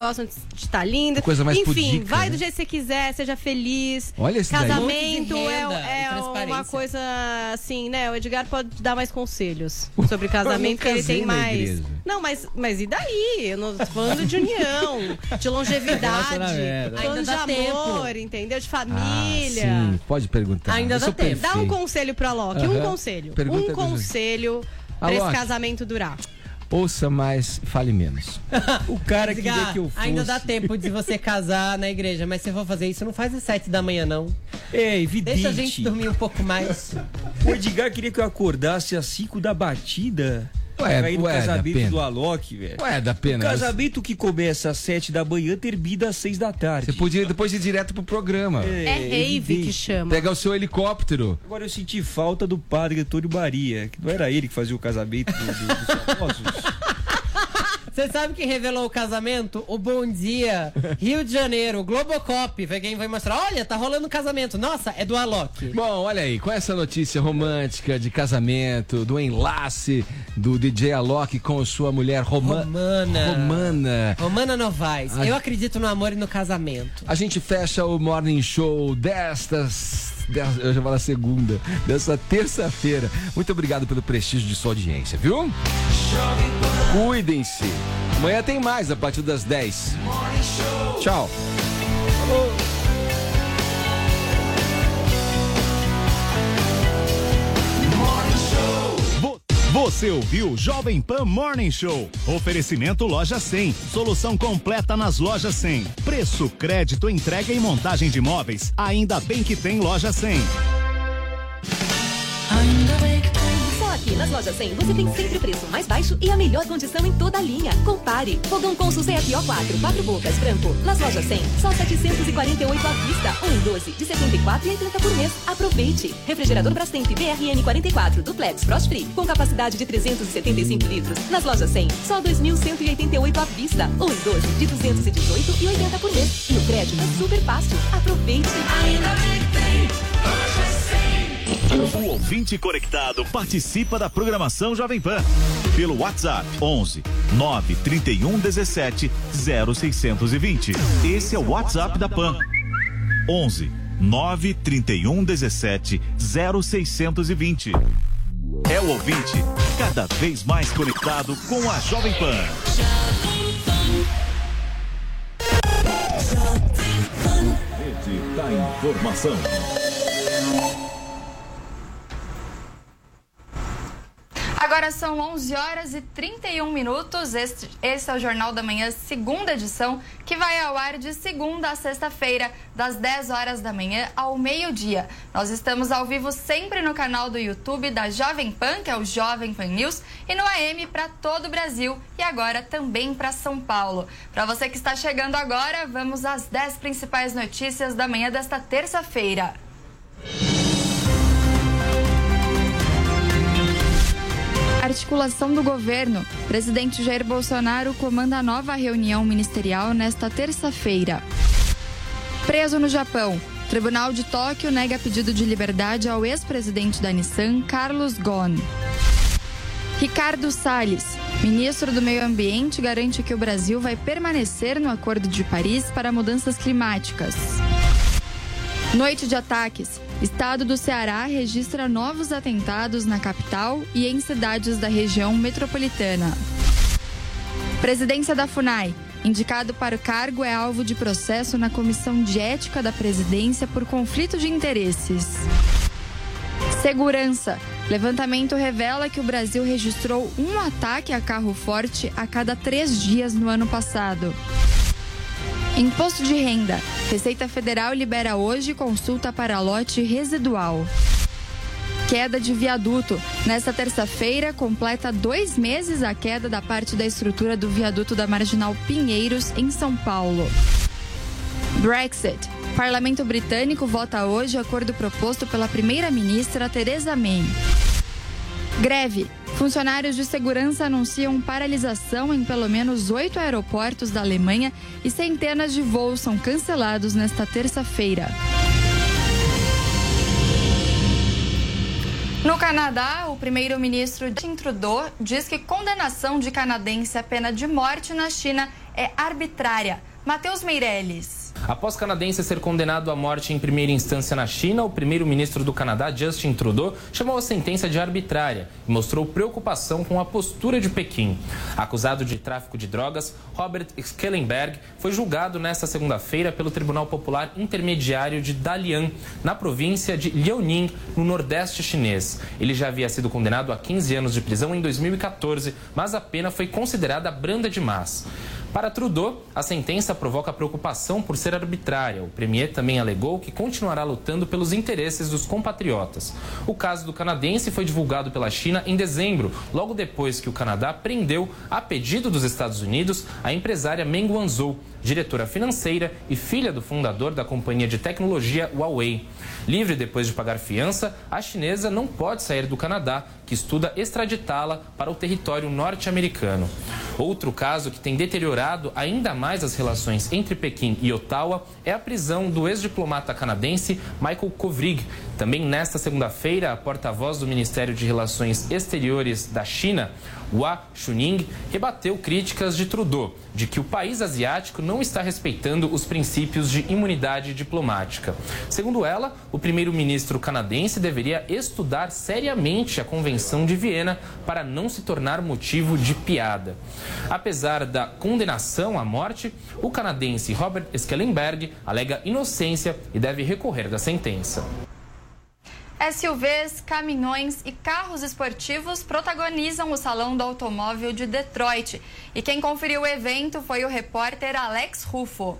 gostam de estar linda. Coisa mais Enfim, pudica, vai né? do jeito que você quiser, seja feliz. Olha esse. Casamento Um é, é uma coisa assim, né? O Edgar pode dar mais conselhos sobre casamento, que ele tem mais. igreja. Não, mas, mas e daí? Eu não tô falando de união, de longevidade, falando Ainda de dá tempo. amor, entendeu? De Ah, família. sim, pode perguntar. Ainda Eu dá tempo. Dá um perfeito. conselho pra Loki, um Aham. conselho. Pergunta um conselho pra esse casamento durar. Ouça mais, fale menos. O cara queria que eu fosse. ainda dá tempo de você casar na igreja, mas se for fazer isso, não faz às sete da manhã, não. É evidente. Deixa a gente dormir um pouco mais. O Edgar queria que eu acordasse às 5 da batida. Ué, pra ir no ué, da casamento do Alok, velho. Ué, dá O pena. casamento que começa às 7 da manhã termina às 6 da tarde. Você podia depois ir direto pro programa. É, rave evidente. que chama. Pegar o seu helicóptero. Agora eu senti falta do padre Antônio Maria, que não era ele que fazia o casamento do- do- dos famosos. Você sabe quem revelou o casamento? O Bom Dia, Rio de Janeiro, Globocop. Foi quem vai mostrar. Olha, tá rolando um casamento. Nossa, é do Alok. Bom, olha aí, com essa notícia romântica de casamento, do enlace do DJ Alok com sua mulher Roma... Romana. Romana. Romana Novaes. Ai. Eu acredito no amor e no casamento. A gente fecha o Morning Show destas. Des- Eu já falo segunda, dessa terça-feira. Muito obrigado pelo prestígio de sua audiência, viu? Cuidem-se. Amanhã tem mais a partir das 10. Tchau. Você ouviu Jovem Pan Morning Show. Oferecimento Loja 100. Solução completa nas lojas 100. Preço, crédito, entrega e montagem de móveis. Ainda bem que tem Loja 100. Nas lojas 100 você tem sempre o preço mais baixo e a melhor condição em toda a linha. Compare. Fogão Consul CFO 4, 4 bocas, branco. Nas lojas 100, só 748 à vista. 1 em 12, de 74,80 por mês. Aproveite. Refrigerador Brastemp BRN 44, duplex Frost Free, com capacidade de 375 litros. Nas lojas 100, só 2.188 à vista. 1 em 12, de 218,80 por mês. E o crédito é super fácil. Aproveite. O ouvinte conectado participa da programação Jovem Pan. Pelo WhatsApp 11 931 17 0620. Esse é o WhatsApp da Pan. 11 931 17 0620. É o ouvinte cada vez mais conectado com a Jovem Pan. Rede da Informação. Agora são 11 horas e 31 minutos. Este, esse é o Jornal da Manhã, segunda edição, que vai ao ar de segunda a sexta-feira, das 10 horas da manhã ao meio-dia. Nós estamos ao vivo sempre no canal do YouTube da Jovem Pan, que é o Jovem Pan News, e no AM para todo o Brasil e agora também para São Paulo. Para você que está chegando agora, vamos às 10 principais notícias da manhã desta terça-feira. Articulação do governo. Presidente Jair Bolsonaro comanda a nova reunião ministerial nesta terça-feira. Preso no Japão. Tribunal de Tóquio nega pedido de liberdade ao ex-presidente da Nissan, Carlos Ghosn. Ricardo Salles. Ministro do Meio Ambiente garante que o Brasil vai permanecer no Acordo de Paris para mudanças climáticas. Noite de ataques. Estado do Ceará registra novos atentados na capital e em cidades da região metropolitana. Presidência da FUNAI. Indicado para o cargo é alvo de processo na Comissão de Ética da Presidência por conflito de interesses. Segurança. Levantamento revela que o Brasil registrou um ataque a carro forte a cada três dias no ano passado. Imposto de renda. Receita Federal libera hoje consulta para lote residual. Queda de viaduto. Nesta terça-feira, completa dois meses a queda da parte da estrutura do viaduto da Marginal Pinheiros, em São Paulo. Brexit. Parlamento britânico vota hoje acordo proposto pela primeira-ministra Theresa May. Greve. Funcionários de segurança anunciam paralisação em pelo menos oito aeroportos da Alemanha e centenas de voos são cancelados nesta terça-feira. No Canadá, o primeiro-ministro Justin Trudeau diz que condenação de canadense à pena de morte na China é arbitrária. Matheus Meirelles. Após canadense ser condenado à morte em primeira instância na China, o primeiro-ministro do Canadá, Justin Trudeau, chamou a sentença de arbitrária e mostrou preocupação com a postura de Pequim. Acusado de tráfico de drogas, Robert Schellenberg foi julgado nesta segunda-feira pelo Tribunal Popular Intermediário de Dalian, na província de Liaoning, no nordeste chinês. Ele já havia sido condenado a 15 anos de prisão em 2014, mas a pena foi considerada branda demais. Para Trudeau, a sentença provoca preocupação por ser arbitrária. O premier também alegou que continuará lutando pelos interesses dos compatriotas. O caso do canadense foi divulgado pela China em dezembro, logo depois que o Canadá prendeu, a pedido dos Estados Unidos, a empresária Meng Wanzhou, diretora financeira e filha do fundador da companhia de tecnologia Huawei. Livre depois de pagar fiança, a chinesa não pode sair do Canadá, que estuda extraditá-la para o território norte-americano. Outro caso que tem deteriorado ainda mais as relações entre Pequim e Ottawa é a prisão do ex-diplomata canadense Michael Kovrig. Também nesta segunda-feira, a porta-voz do Ministério de Relações Exteriores da China, Hua Chuning, rebateu críticas de Trudeau de que o país asiático não está respeitando os princípios de imunidade diplomática. Segundo ela, o primeiro-ministro canadense deveria estudar seriamente a Convenção de Viena para não se tornar motivo de piada. Apesar da condenação à morte, o canadense Robert Schellenberg alega inocência e deve recorrer da sentença. SUVs, caminhões e carros esportivos protagonizam o Salão do Automóvel de Detroit. E quem conferiu o evento foi o repórter Alex Rufo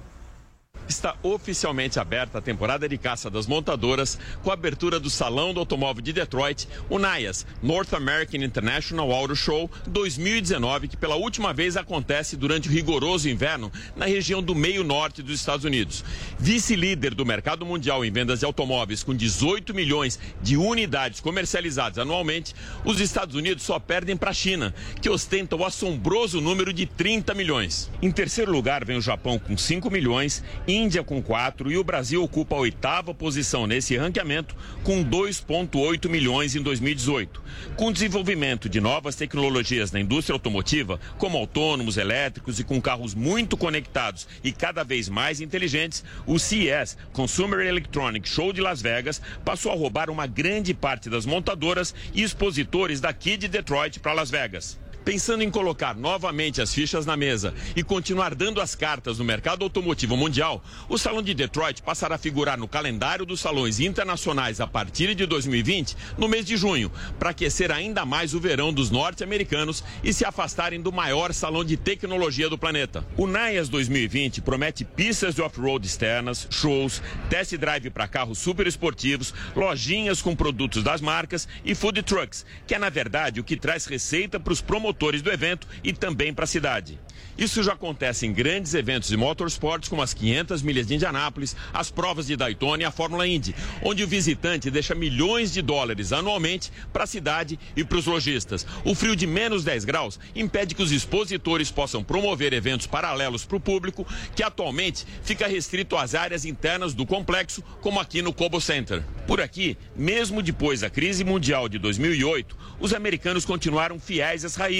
está oficialmente aberta a temporada de caça das montadoras com a abertura do Salão do Automóvel de Detroit, o NAIAS, North American International Auto Show 2019, que pela última vez acontece durante o rigoroso inverno na região do meio norte dos Estados Unidos. Vice-líder do mercado mundial em vendas de automóveis com 18 milhões de unidades comercializadas anualmente, os Estados Unidos só perdem para a China, que ostenta o assombroso número de 30 milhões. Em terceiro lugar vem o Japão com 5 milhões, Índia com 4 e o Brasil ocupa a oitava posição nesse ranqueamento com 2,8 milhões em 2018. Com o desenvolvimento de novas tecnologias na indústria automotiva, como autônomos, elétricos e com carros muito conectados e cada vez mais inteligentes, o CES, Consumer Electronic Show de Las Vegas, passou a roubar uma grande parte das montadoras e expositores daqui de Detroit para Las Vegas. Pensando em colocar novamente as fichas na mesa e continuar dando as cartas no mercado automotivo mundial, o Salão de Detroit passará a figurar no calendário dos salões internacionais a partir de 2020, no mês de junho, para aquecer ainda mais o verão dos norte-americanos e se afastarem do maior salão de tecnologia do planeta. O NAIAS 2020 promete pistas de off-road externas, shows, test drive para carros super esportivos, lojinhas com produtos das marcas e food trucks, que é na verdade o que traz receita para os promotores promotores do evento e também para a cidade. Isso já acontece em grandes eventos de motorsports, como as 500 milhas de Indianápolis, as provas de Daytona e a Fórmula Indy, onde o visitante deixa milhões de dólares anualmente para a cidade e para os lojistas. O frio de menos 10 graus impede que os expositores possam promover eventos paralelos para o público, que atualmente fica restrito às áreas internas do complexo, como aqui no Cobo Center. Por aqui, mesmo depois da crise mundial de 2008, os americanos continuaram fiéis às raízes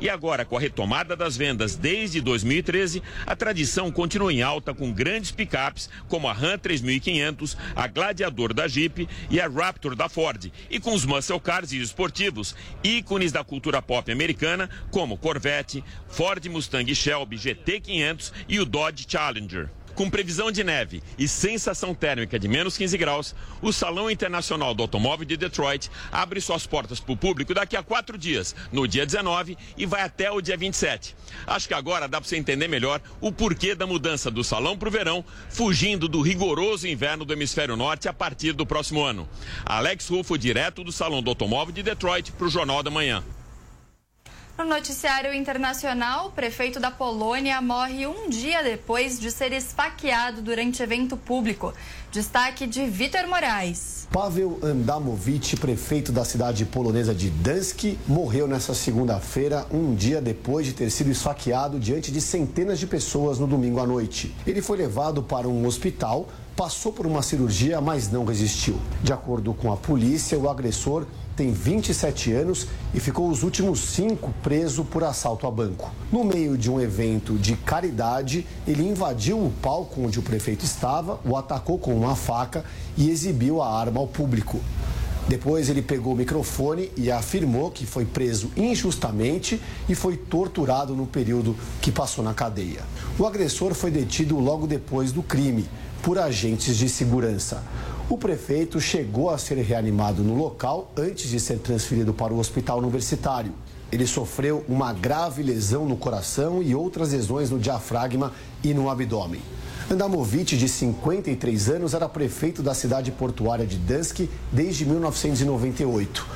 e agora, com a retomada das vendas desde 2013, a tradição continua em alta com grandes picapes como a Ram 3500, a Gladiador da Jeep e a Raptor da Ford, e com os muscle cars e esportivos, ícones da cultura pop americana como Corvette, Ford Mustang Shelby GT500 e o Dodge Challenger. Com previsão de neve e sensação térmica de menos 15 graus, o Salão Internacional do Automóvel de Detroit abre suas portas para o público daqui a quatro dias, no dia 19 e vai até o dia 27. Acho que agora dá para você entender melhor o porquê da mudança do salão para o verão, fugindo do rigoroso inverno do hemisfério norte a partir do próximo ano. Alex Rufo, direto do Salão do Automóvel de Detroit, para o Jornal da Manhã. No noticiário internacional, o prefeito da Polônia morre um dia depois de ser esfaqueado durante evento público. Destaque de Vitor Moraes. Pavel Andamowicz, prefeito da cidade polonesa de Dansk, morreu nesta segunda-feira, um dia depois de ter sido esfaqueado diante de centenas de pessoas no domingo à noite. Ele foi levado para um hospital, passou por uma cirurgia, mas não resistiu. De acordo com a polícia, o agressor tem 27 anos e ficou os últimos cinco preso por assalto a banco. No meio de um evento de caridade, ele invadiu o palco onde o prefeito estava, o atacou com uma faca e exibiu a arma ao público. Depois ele pegou o microfone e afirmou que foi preso injustamente e foi torturado no período que passou na cadeia. O agressor foi detido logo depois do crime por agentes de segurança. O prefeito chegou a ser reanimado no local antes de ser transferido para o hospital universitário. Ele sofreu uma grave lesão no coração e outras lesões no diafragma e no abdômen. Andamovic, de 53 anos, era prefeito da cidade portuária de Dansk desde 1998.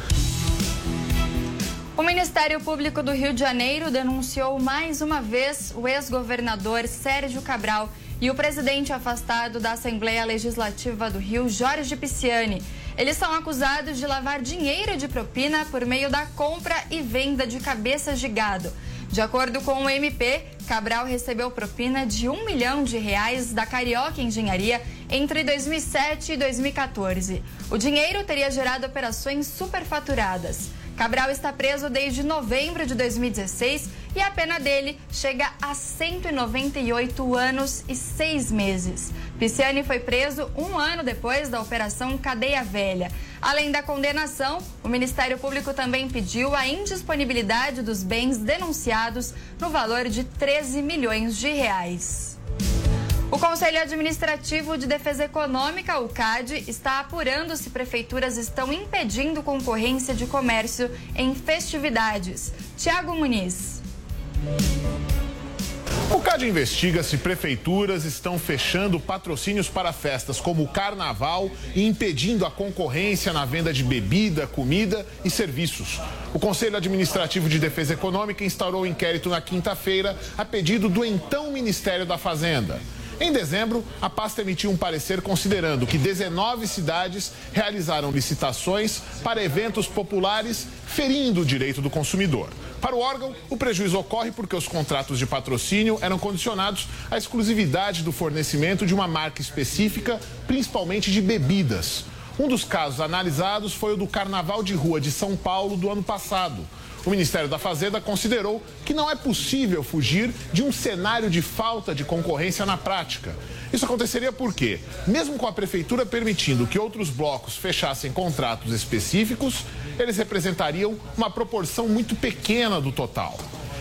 O Ministério Público do Rio de Janeiro denunciou mais uma vez o ex-governador Sérgio Cabral e o presidente afastado da Assembleia Legislativa do Rio, Jorge Pisciani. Eles são acusados de lavar dinheiro de propina por meio da compra e venda de cabeças de gado. De acordo com o MP, Cabral recebeu propina de um milhão de reais da Carioca Engenharia entre 2007 e 2014. O dinheiro teria gerado operações superfaturadas. Cabral está preso desde novembro de 2016 e a pena dele chega a 198 anos e seis meses. Pisciani foi preso um ano depois da Operação Cadeia Velha. Além da condenação, o Ministério Público também pediu a indisponibilidade dos bens denunciados no valor de 13 milhões de reais. O Conselho Administrativo de Defesa Econômica, o CAD, está apurando se prefeituras estão impedindo concorrência de comércio em festividades. Tiago Muniz. O CAD investiga se prefeituras estão fechando patrocínios para festas como o carnaval e impedindo a concorrência na venda de bebida, comida e serviços. O Conselho Administrativo de Defesa Econômica instaurou o um inquérito na quinta-feira a pedido do então Ministério da Fazenda. Em dezembro, a pasta emitiu um parecer considerando que 19 cidades realizaram licitações para eventos populares ferindo o direito do consumidor. Para o órgão, o prejuízo ocorre porque os contratos de patrocínio eram condicionados à exclusividade do fornecimento de uma marca específica, principalmente de bebidas. Um dos casos analisados foi o do Carnaval de Rua de São Paulo do ano passado. O Ministério da Fazenda considerou que não é possível fugir de um cenário de falta de concorrência na prática. Isso aconteceria porque, mesmo com a prefeitura permitindo que outros blocos fechassem contratos específicos, eles representariam uma proporção muito pequena do total.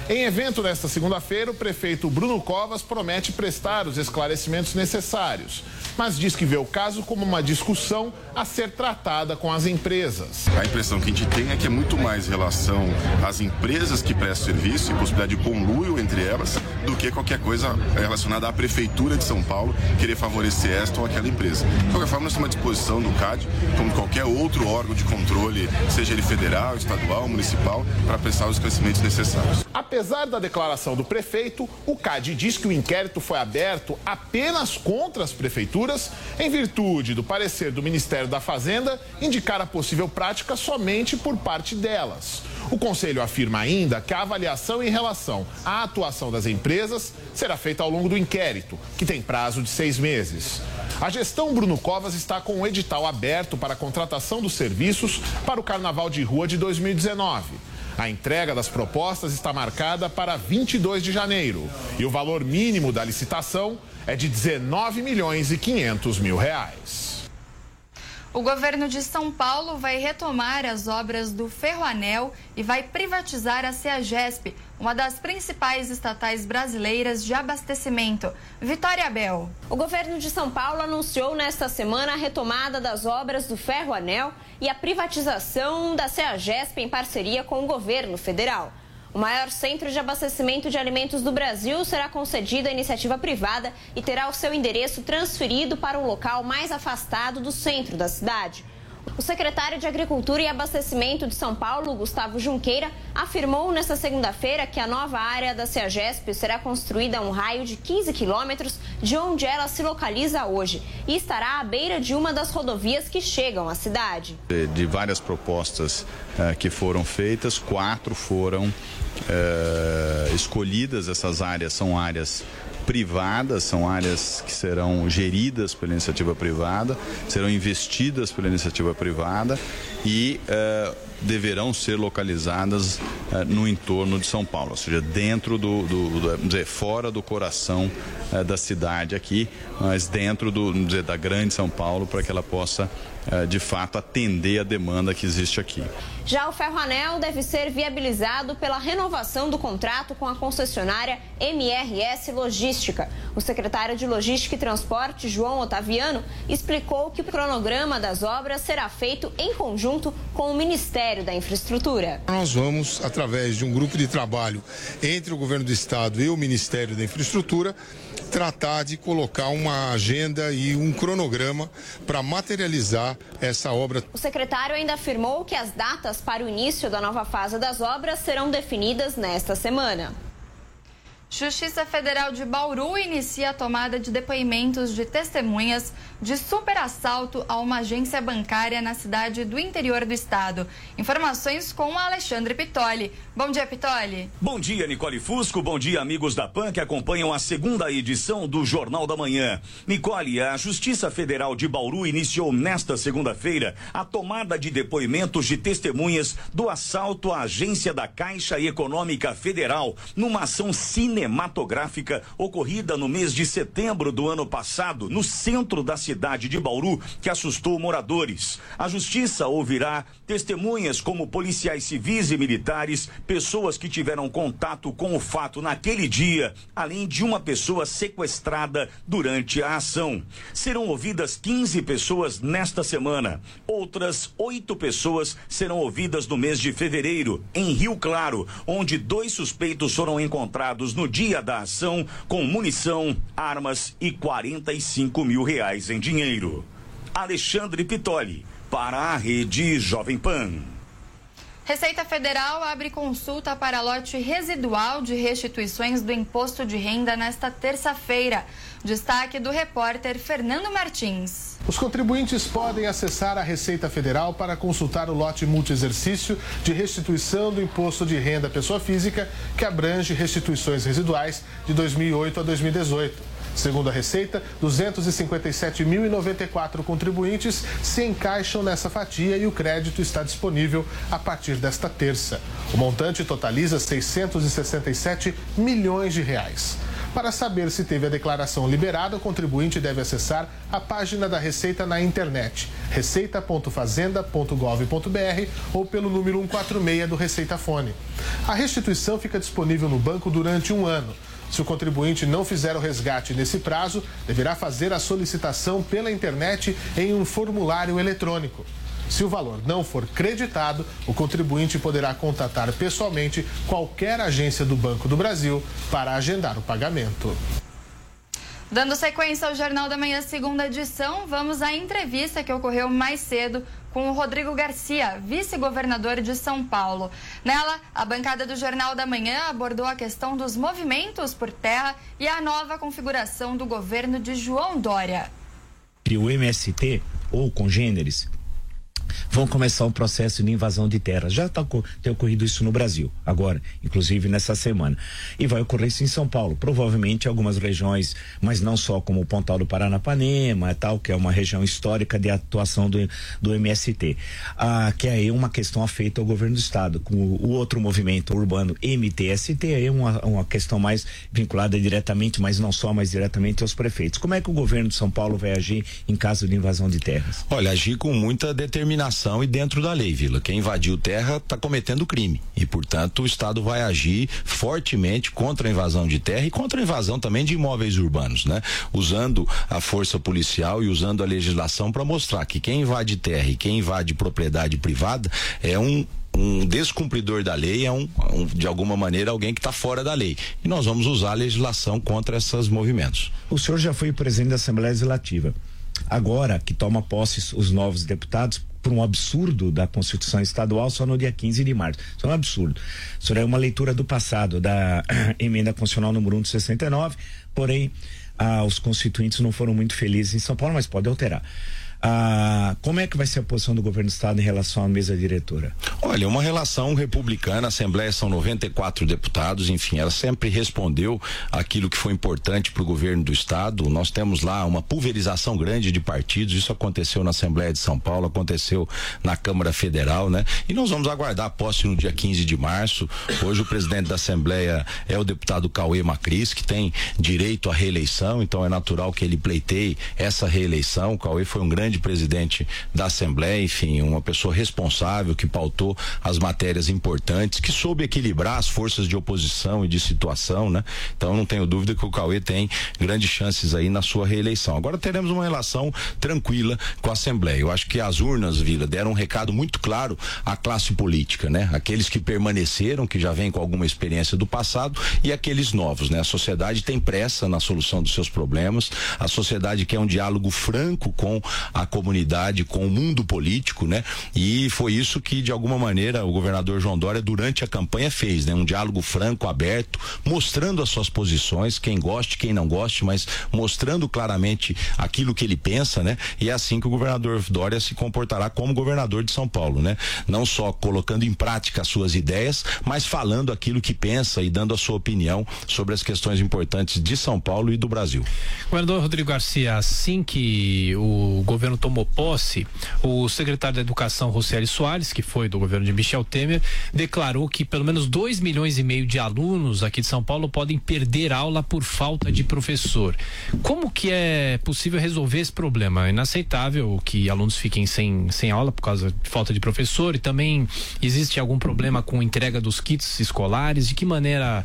Em evento nesta segunda-feira, o prefeito Bruno Covas promete prestar os esclarecimentos necessários, mas diz que vê o caso como uma discussão a ser tratada com as empresas. A impressão que a gente tem é que é muito mais relação às empresas que prestam serviço e possibilidade de conluio entre elas do que qualquer coisa relacionada à prefeitura de São Paulo querer favorecer esta ou aquela empresa. De qualquer forma, nós temos uma disposição do CAD, como qualquer outro órgão de controle, seja ele federal, estadual, municipal, para prestar os esclarecimentos necessários. Apesar da declaração do prefeito, o CAD diz que o inquérito foi aberto apenas contra as prefeituras, em virtude do parecer do Ministério da Fazenda indicar a possível prática somente por parte delas. O Conselho afirma ainda que a avaliação em relação à atuação das empresas será feita ao longo do inquérito, que tem prazo de seis meses. A gestão Bruno Covas está com o um edital aberto para a contratação dos serviços para o Carnaval de Rua de 2019. A entrega das propostas está marcada para 22 de janeiro e o valor mínimo da licitação é de 19 milhões e 500 mil reais. O governo de São Paulo vai retomar as obras do Ferroanel e vai privatizar a CEAGESP, uma das principais estatais brasileiras de abastecimento. Vitória Bel. O governo de São Paulo anunciou nesta semana a retomada das obras do Ferroanel e a privatização da CEAGESP em parceria com o governo federal. O maior centro de abastecimento de alimentos do Brasil será concedido à iniciativa privada e terá o seu endereço transferido para um local mais afastado do centro da cidade. O secretário de Agricultura e Abastecimento de São Paulo, Gustavo Junqueira, afirmou nesta segunda-feira que a nova área da CEAGESP será construída a um raio de 15 quilômetros de onde ela se localiza hoje e estará à beira de uma das rodovias que chegam à cidade. De, várias propostas uh, que foram feitas, quatro foram uh, escolhidas. Essas áreas são áreas privadas, são áreas que serão geridas pela iniciativa privada, serão investidas pela iniciativa privada e uh, deverão ser localizadas uh, no entorno de São Paulo, ou seja, dentro do, do, do dizer, fora do coração uh, da cidade aqui, mas dentro do, dizer, da grande São Paulo, para que ela possa de fato atender a demanda que existe aqui. Já o Ferroanel deve ser viabilizado pela renovação do contrato com a concessionária MRS Logística. O secretário de Logística e Transporte, João Otaviano, explicou que o cronograma das obras será feito em conjunto com o Ministério da Infraestrutura. Nós vamos, através de um grupo de trabalho entre o governo do estado e o Ministério da Infraestrutura, tratar de colocar uma agenda e um cronograma para materializar essa obra. O secretário ainda afirmou que as datas para o início da nova fase das obras serão definidas nesta semana. Justiça Federal de Bauru inicia a tomada de depoimentos de testemunhas de superassalto a uma agência bancária na cidade do interior do estado. Informações com Alexandre Pitoli. Bom dia, Pitoli. Bom dia, Nicole Fusco. Bom dia, amigos da PAN que acompanham a segunda edição do Jornal da Manhã. Nicole, a Justiça Federal de Bauru iniciou nesta segunda-feira a tomada de depoimentos de testemunhas do assalto à agência da Caixa Econômica Federal numa ação cine cinematográfica ocorrida no mês de setembro do ano passado, no centro da cidade de Bauru, que assustou moradores. A justiça ouvirá testemunhas como policiais civis e militares, pessoas que tiveram contato com o fato naquele dia, além de uma pessoa sequestrada durante a ação. Serão ouvidas 15 pessoas nesta semana. Outras oito pessoas serão ouvidas no mês de fevereiro, em Rio Claro, onde dois suspeitos foram encontrados no dia da ação com munição, armas e 45 mil reais em dinheiro. Alexandre Pitoli, para a Rede Jovem Pan. Receita Federal abre consulta para lote residual de restituições do imposto de renda nesta terça-feira. Destaque do repórter Fernando Martins. Os contribuintes podem acessar a Receita Federal para consultar o lote multiexercício de restituição do imposto de renda pessoa física, que abrange restituições residuais de 2008 a 2018. Segundo a Receita, 257.094 contribuintes se encaixam nessa fatia e o crédito está disponível a partir desta terça. O montante totaliza 667 milhões de reais. Para saber se teve a declaração liberada, o contribuinte deve acessar a página da Receita na internet, receita.fazenda.gov.br ou pelo número 146 do Receita Fone. A restituição fica disponível no banco durante um ano. Se o contribuinte não fizer o resgate nesse prazo, deverá fazer a solicitação pela internet em um formulário eletrônico. Se o valor não for creditado, o contribuinte poderá contatar pessoalmente qualquer agência do Banco do Brasil para agendar o pagamento. Dando sequência ao Jornal da Manhã, segunda edição, vamos à entrevista que ocorreu mais cedo com o Rodrigo Garcia, vice-governador de São Paulo. Nela, a bancada do Jornal da Manhã abordou a questão dos movimentos por terra e a nova configuração do governo de João Dória. O MST, ou congêneres, vão começar um processo de invasão de terras. Já tá, tem ocorrido isso no Brasil, agora, inclusive nessa semana. E vai ocorrer isso em São Paulo. Provavelmente em algumas regiões, mas não só como o Pontal do Paranapanema, tal, que é uma região histórica de atuação do, do MST. Ah, que é uma questão afeita ao governo do Estado. Com o, o outro movimento urbano MTST é uma, uma questão mais vinculada diretamente, mas não só, mas diretamente aos prefeitos. Como é que o governo de São Paulo vai agir em caso de invasão de terras? Olha, agir com muita determinação e dentro da lei, Vila. Quem invadiu terra está cometendo crime e, portanto, o Estado vai agir fortemente contra a invasão de terra e contra a invasão também de imóveis urbanos, né? Usando a força policial e usando a legislação para mostrar que quem invade terra e quem invade propriedade privada é um um descumpridor da lei é um, um de alguma maneira alguém que está fora da lei e nós vamos usar a legislação contra esses movimentos. O senhor já foi presidente da Assembleia Legislativa. Agora que toma posse os novos deputados, por um absurdo da Constituição Estadual só no dia 15 de março. Isso é um absurdo. Isso é uma leitura do passado da emenda constitucional número 1 de 69, porém ah, os constituintes não foram muito felizes em São Paulo, mas pode alterar. Ah, como é que vai ser a posição do governo do estado em relação à mesa diretora? Olha, uma relação republicana, a Assembleia são 94 deputados, enfim, ela sempre respondeu aquilo que foi importante para o governo do estado. Nós temos lá uma pulverização grande de partidos, isso aconteceu na Assembleia de São Paulo, aconteceu na Câmara Federal, né? E nós vamos aguardar a posse no dia 15 de março. Hoje o presidente da Assembleia é o deputado Cauê Macris, que tem direito à reeleição, então é natural que ele pleiteie essa reeleição. O Cauê foi um grande grande presidente da Assembleia, enfim, uma pessoa responsável que pautou as matérias importantes, que soube equilibrar as forças de oposição e de situação, né? Então não tenho dúvida que o Cauê tem grandes chances aí na sua reeleição. Agora teremos uma relação tranquila com a Assembleia. Eu acho que as urnas, Vila, deram um recado muito claro à classe política, né? Aqueles que permaneceram, que já vêm com alguma experiência do passado e aqueles novos, né? A sociedade tem pressa na solução dos seus problemas, a sociedade quer um diálogo franco com a a comunidade, com o mundo político, né? E foi isso que, de alguma maneira, o governador João Dória, durante a campanha, fez, né? Um diálogo franco, aberto, mostrando as suas posições, quem goste, quem não goste, mas mostrando claramente aquilo que ele pensa, né? E é assim que o governador Dória se comportará como governador de São Paulo, né? Não só colocando em prática as suas ideias, mas falando aquilo que pensa e dando a sua opinião sobre as questões importantes de São Paulo e do Brasil. Governador Rodrigo Garcia, assim que o governo governo tomou posse, o secretário da Educação, Rocieli Soares, que foi do governo de Michel Temer, declarou que pelo menos 2 milhões e meio de alunos aqui de São Paulo podem perder aula por falta de professor. Como que é possível resolver esse problema? É inaceitável que alunos fiquem sem, sem aula por causa de falta de professor e também existe algum problema com entrega dos kits escolares? De que maneira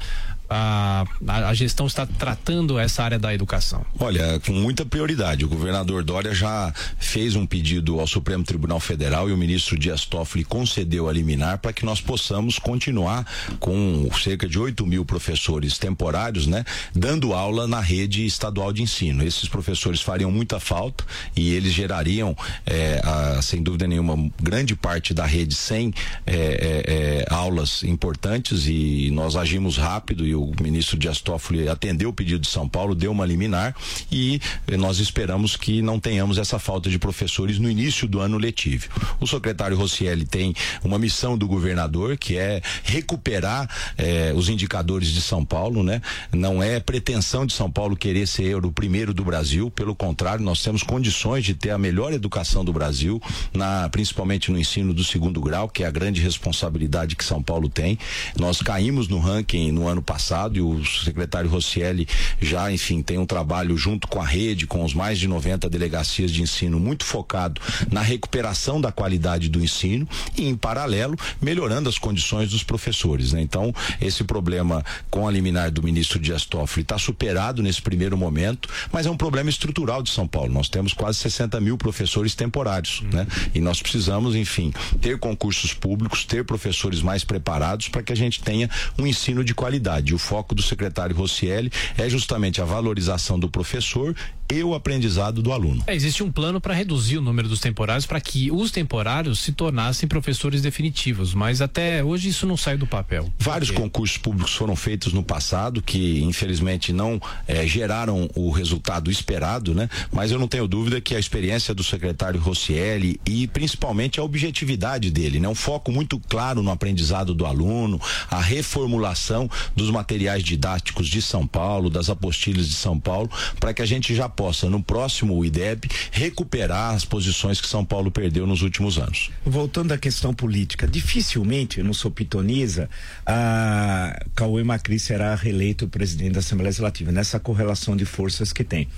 a, a, gestão está tratando essa área da educação? Olha, com muita prioridade. O governador Dória já fez um pedido ao Supremo Tribunal Federal e o ministro Dias Toffoli concedeu a liminar para que nós possamos continuar com cerca de 8 mil professores temporários, né, dando aula na rede estadual de ensino. Esses professores fariam muita falta e eles gerariam, é, a, sem dúvida nenhuma, grande parte da rede sem é, é, aulas importantes e nós agimos rápido e o ministro Dias Toffoli atendeu o pedido de São Paulo, deu uma liminar e nós esperamos que não tenhamos essa falta de professores no início do ano letivo. O secretário Rossielli tem uma missão do governador que é recuperar eh, os indicadores de São Paulo, né? Não é pretensão de São Paulo querer ser o primeiro do Brasil, pelo contrário, nós temos condições de ter a melhor educação do Brasil, na, principalmente no ensino do segundo grau, que é a grande responsabilidade que São Paulo tem. Nós caímos no ranking no ano passado passado e o secretário Rossielli já, enfim, tem um trabalho junto com a rede, com os mais de 90 delegacias de ensino, muito focado na recuperação da qualidade do ensino e, em paralelo, melhorando as condições dos professores. Né? Então, esse problema com a liminar do ministro Dias Toffoli está superado nesse primeiro momento, mas é um problema estrutural de São Paulo. Nós temos quase 60 mil professores temporários, uhum. né? E nós precisamos, enfim, ter concursos públicos, ter professores mais preparados para que a gente tenha um ensino de qualidade O foco do secretário Rossielli é justamente a valorização do professor e o aprendizado do aluno. É, existe um plano para reduzir o número dos temporários para que os temporários se tornassem professores definitivos, mas até hoje isso não sai do papel. Vários concursos públicos foram feitos no passado que infelizmente não eh, geraram o resultado esperado, né? Mas eu não tenho dúvida que a experiência do secretário Rossielli e principalmente a objetividade dele, né? Um foco muito claro no aprendizado do aluno, a reformulação dos materiais didáticos de São Paulo, das apostilhas de São Paulo, para que a gente já possa no próximo IDEB recuperar as posições que São Paulo perdeu nos últimos anos. Voltando à questão política, dificilmente, não sou pitoniza, a Cauê Macri será reeleito presidente da Assembleia Legislativa, nessa correlação de forças que tem.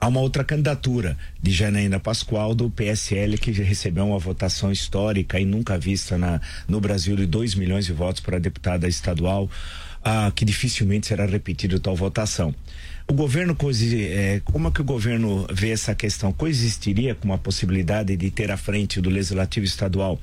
Há uma outra candidatura de Janaína Pascoal do PSL que recebeu uma votação histórica e nunca vista na, no Brasil de 2 milhões de votos para deputada estadual, ah, que dificilmente será repetido tal votação. O governo, é, como é que o governo vê essa questão? Coexistiria com uma possibilidade de ter à frente do Legislativo Estadual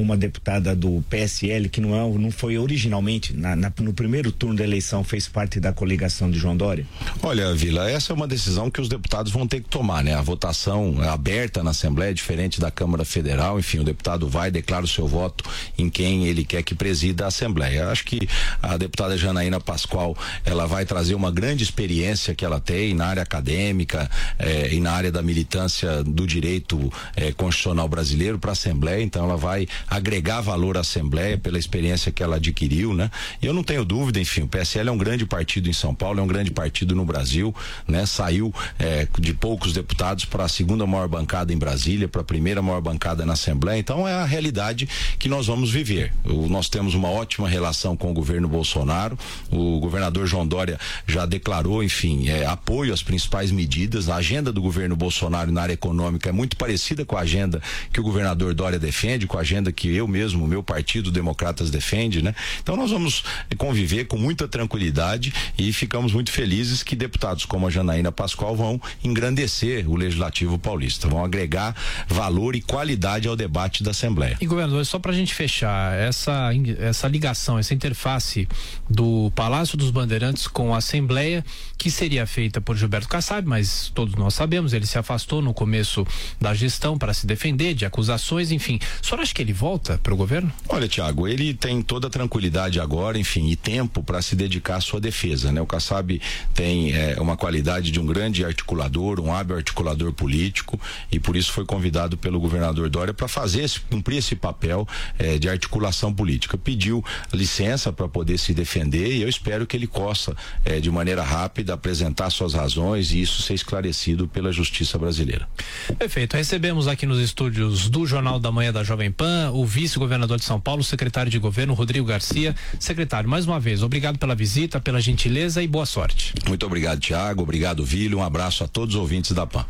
uma deputada do PSL que não, é, não foi originalmente, na- na- no primeiro turno da eleição, fez parte da coligação de João Dória? Olha, Vila, essa é uma decisão que os deputados vão ter que tomar, né? A votação é aberta na Assembleia, diferente da Câmara Federal, enfim, o deputado vai, declara o seu voto em quem ele quer que presida a Assembleia. Acho que a deputada Janaína Pascoal, ela vai trazer uma grande experiência que ela tem na área acadêmica eh, e na área da militância do direito eh, constitucional brasileiro para a Assembleia, então ela vai agregar valor à Assembleia pela experiência que ela adquiriu, né? E eu não tenho dúvida, enfim, o PSL é um grande partido em São Paulo, é um grande partido no Brasil, né? Saiu eh, de poucos deputados para a segunda maior bancada em Brasília, para a primeira maior bancada na Assembleia, então é a realidade que nós vamos viver. O- nós temos uma ótima relação com o governo Bolsonaro, o governador João Dória já declarou, enfim, eh, apoio às principais medidas, a agenda do governo Bolsonaro na área econômica é muito parecida com a agenda que o governador Dória defende, com a agenda que eu mesmo, meu partido Democratas defende, né? Então nós vamos conviver com muita tranquilidade e ficamos muito felizes que deputados como a Janaína Pascoal vão engrandecer o Legislativo Paulista, vão agregar valor e qualidade ao debate da Assembleia. E governador, só para a gente fechar, essa, essa ligação, essa interface do Palácio dos Bandeirantes com a Assembleia, que seria feita por Gilberto Kassab, mas todos nós sabemos, ele se afastou no começo da gestão para se defender de acusações, enfim. O senhor acha que ele volta para o governo? Olha, Tiago, ele tem toda a tranquilidade agora, enfim, e tempo para se dedicar à sua defesa, né? O Kassab tem eh, uma qualidade de um grande articulador, um hábil articulador político, e por isso foi convidado pelo governador Dória para fazer esse, cumprir esse papel eh, de articulação política. Pediu licença para poder se defender e eu espero que ele possa, eh, de maneira rápida, apresentar suas razões e isso ser esclarecido pela justiça brasileira. Perfeito. Recebemos aqui nos estúdios do Jornal da Manhã da Jovem Pan o vice-governador de São Paulo, secretário de governo Rodrigo Garcia. Secretário, mais uma vez, obrigado pela visita, pela gentileza e boa sorte. Muito obrigado, Tiago. Obrigado, Vílio. Um abraço a todos os ouvintes da PAN.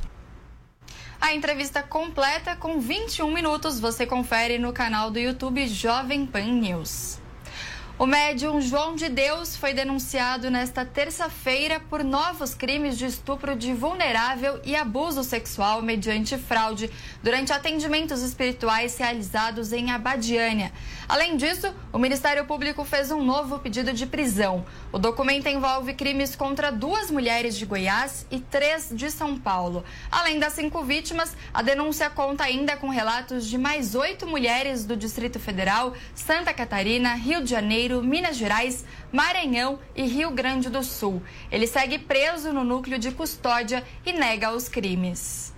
A entrevista completa com 21 minutos você confere no canal do YouTube Jovem Pan News. O médium João de Deus foi denunciado nesta terça-feira por novos crimes de estupro de vulnerável e abuso sexual mediante fraude durante atendimentos espirituais realizados em Abadiânia. Além disso, o Ministério Público fez um novo pedido de prisão. O documento envolve crimes contra duas mulheres de Goiás e três de São Paulo. Além das cinco vítimas, a denúncia conta ainda com relatos de mais oito mulheres do Distrito Federal, Santa Catarina, Rio de Janeiro, Minas Gerais, Maranhão e Rio Grande do Sul. Ele segue preso no núcleo de custódia e nega os crimes.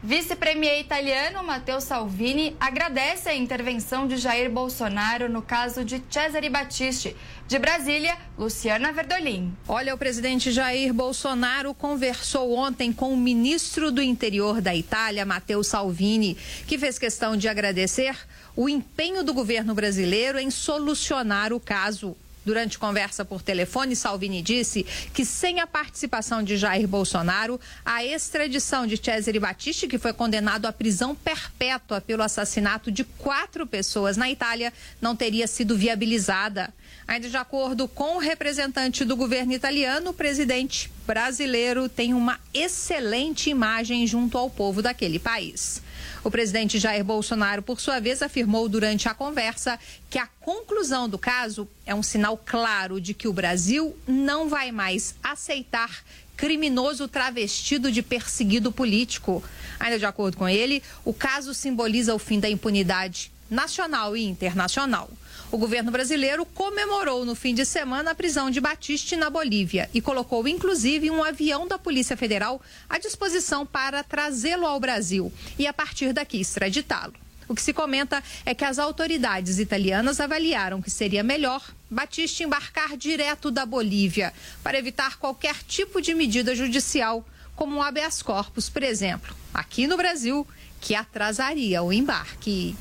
Vice-premier italiano Matteo Salvini agradece a intervenção de Jair Bolsonaro no caso de Cesare Battisti. De Brasília, Luciana Verdolim. Olha, o presidente Jair Bolsonaro conversou ontem com o ministro do Interior da Itália, Matteo Salvini, que fez questão de agradecer o empenho do governo brasileiro em solucionar o caso. Durante conversa por telefone, Salvini disse que sem a participação de Jair Bolsonaro, a extradição de Cesare Battisti, que foi condenado à prisão perpétua pelo assassinato de quatro pessoas na Itália, não teria sido viabilizada. Ainda de acordo com o representante do governo italiano, o presidente brasileiro tem uma excelente imagem junto ao povo daquele país. O presidente Jair Bolsonaro, por sua vez, afirmou durante a conversa que a conclusão do caso é um sinal claro de que o Brasil não vai mais aceitar criminoso travestido de perseguido político. Ainda de acordo com ele, o caso simboliza o fim da impunidade nacional e internacional. O governo brasileiro comemorou no fim de semana a prisão de Batiste na Bolívia e colocou inclusive um avião da Polícia Federal à disposição para trazê-lo ao Brasil e a partir daqui extraditá-lo. O que se comenta é que as autoridades italianas avaliaram que seria melhor Batiste embarcar direto da Bolívia para evitar qualquer tipo de medida judicial, como um habeas corpus, por exemplo, aqui no Brasil, que atrasaria o embarque.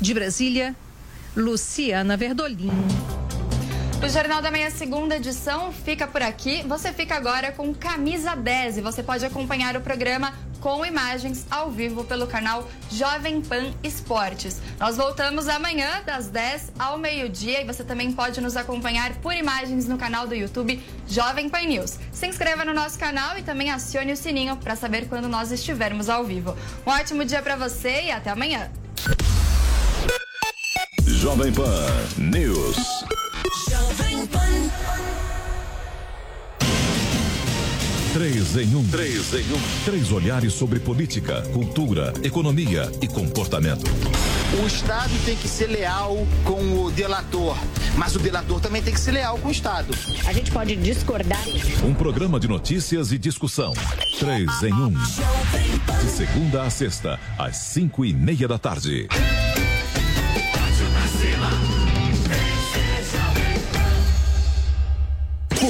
De Brasília, Luciana Verdolim. O Jornal da Manhã, segunda edição, fica por aqui. Você fica agora com Camisa 10 e você pode acompanhar o programa com imagens ao vivo pelo canal Jovem Pan Esportes. Nós voltamos amanhã, das 10 ao meio-dia, e você também pode nos acompanhar por imagens no canal do YouTube Jovem Pan News. Se inscreva no nosso canal e também acione o sininho para saber quando nós estivermos ao vivo. Um ótimo dia para você e até amanhã. Jovem Pan News. Jovem Pan. Três em um. Três em um. Três olhares sobre política, cultura, economia e comportamento. O Estado tem que ser leal com o delator, mas o delator também tem que ser leal com o Estado. A gente pode discordar. Um programa de notícias e discussão. Três em um. De segunda a sexta, às cinco e meia da tarde.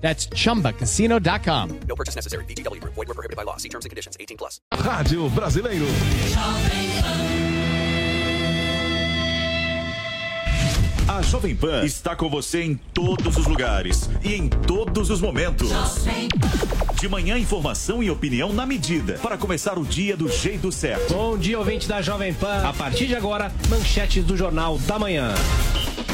That's chumbacasino.com. No purchase necessary. VGW Group. Void were prohibited by law. See terms and conditions. 18 plus. Rádio Brasileiro. A Jovem Pan está com você em todos os lugares e em todos os momentos. De manhã, informação e opinião na medida para começar o dia do jeito certo. Bom dia, ouvinte da Jovem Pan. A partir de agora, manchetes do Jornal da Manhã.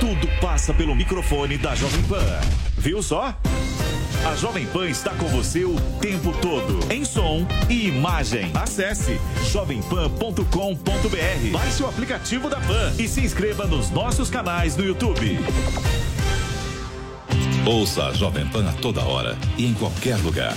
tudo passa pelo microfone da Jovem Pan. Viu só? A Jovem Pan está com você o tempo todo, em som e imagem. Acesse jovempan.com.br, baixe o aplicativo da Pan e se inscreva nos nossos canais no YouTube. Ouça a Jovem Pan a toda hora e em qualquer lugar.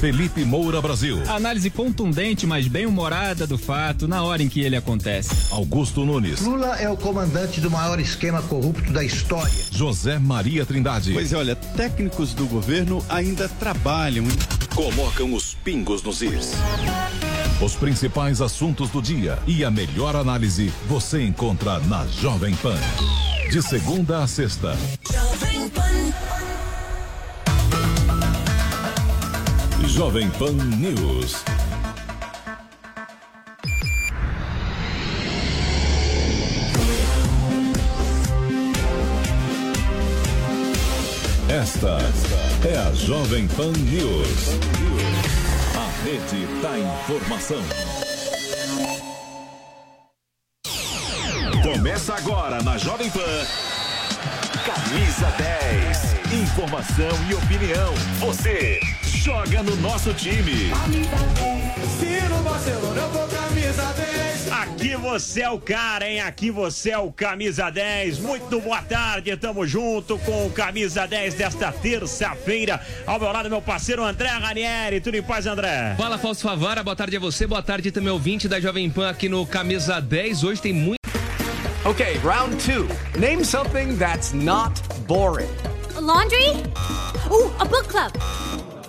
Felipe Moura Brasil. Análise contundente, mas bem humorada do fato na hora em que ele acontece. Augusto Nunes. Lula é o comandante do maior esquema corrupto da história. José Maria Trindade. Pois é, olha, técnicos do governo ainda trabalham. Colocam os pingos nos is. Os principais assuntos do dia e a melhor análise você encontra na Jovem Pan. De segunda a sexta. Jovem Pan. Jovem Pan News. Esta é a Jovem Pan News. A rede da informação. Começa agora na Jovem Pan. Camisa 10. Informação e opinião. Você joga no nosso time. Se no Barcelona eu vou camisa 10. Aqui você é o cara, hein? Aqui você é o Camisa 10. Muito boa tarde, tamo junto com o Camisa 10 desta terça-feira. Ao meu lado, meu parceiro André Ranieri. Tudo em paz, André? Fala, Fausto Favara. Boa tarde a você. Boa tarde também, ouvinte da Jovem Pan aqui no Camisa 10. Hoje tem muito. Okay, round two. Name something that's not boring. A laundry? Ooh, a book club.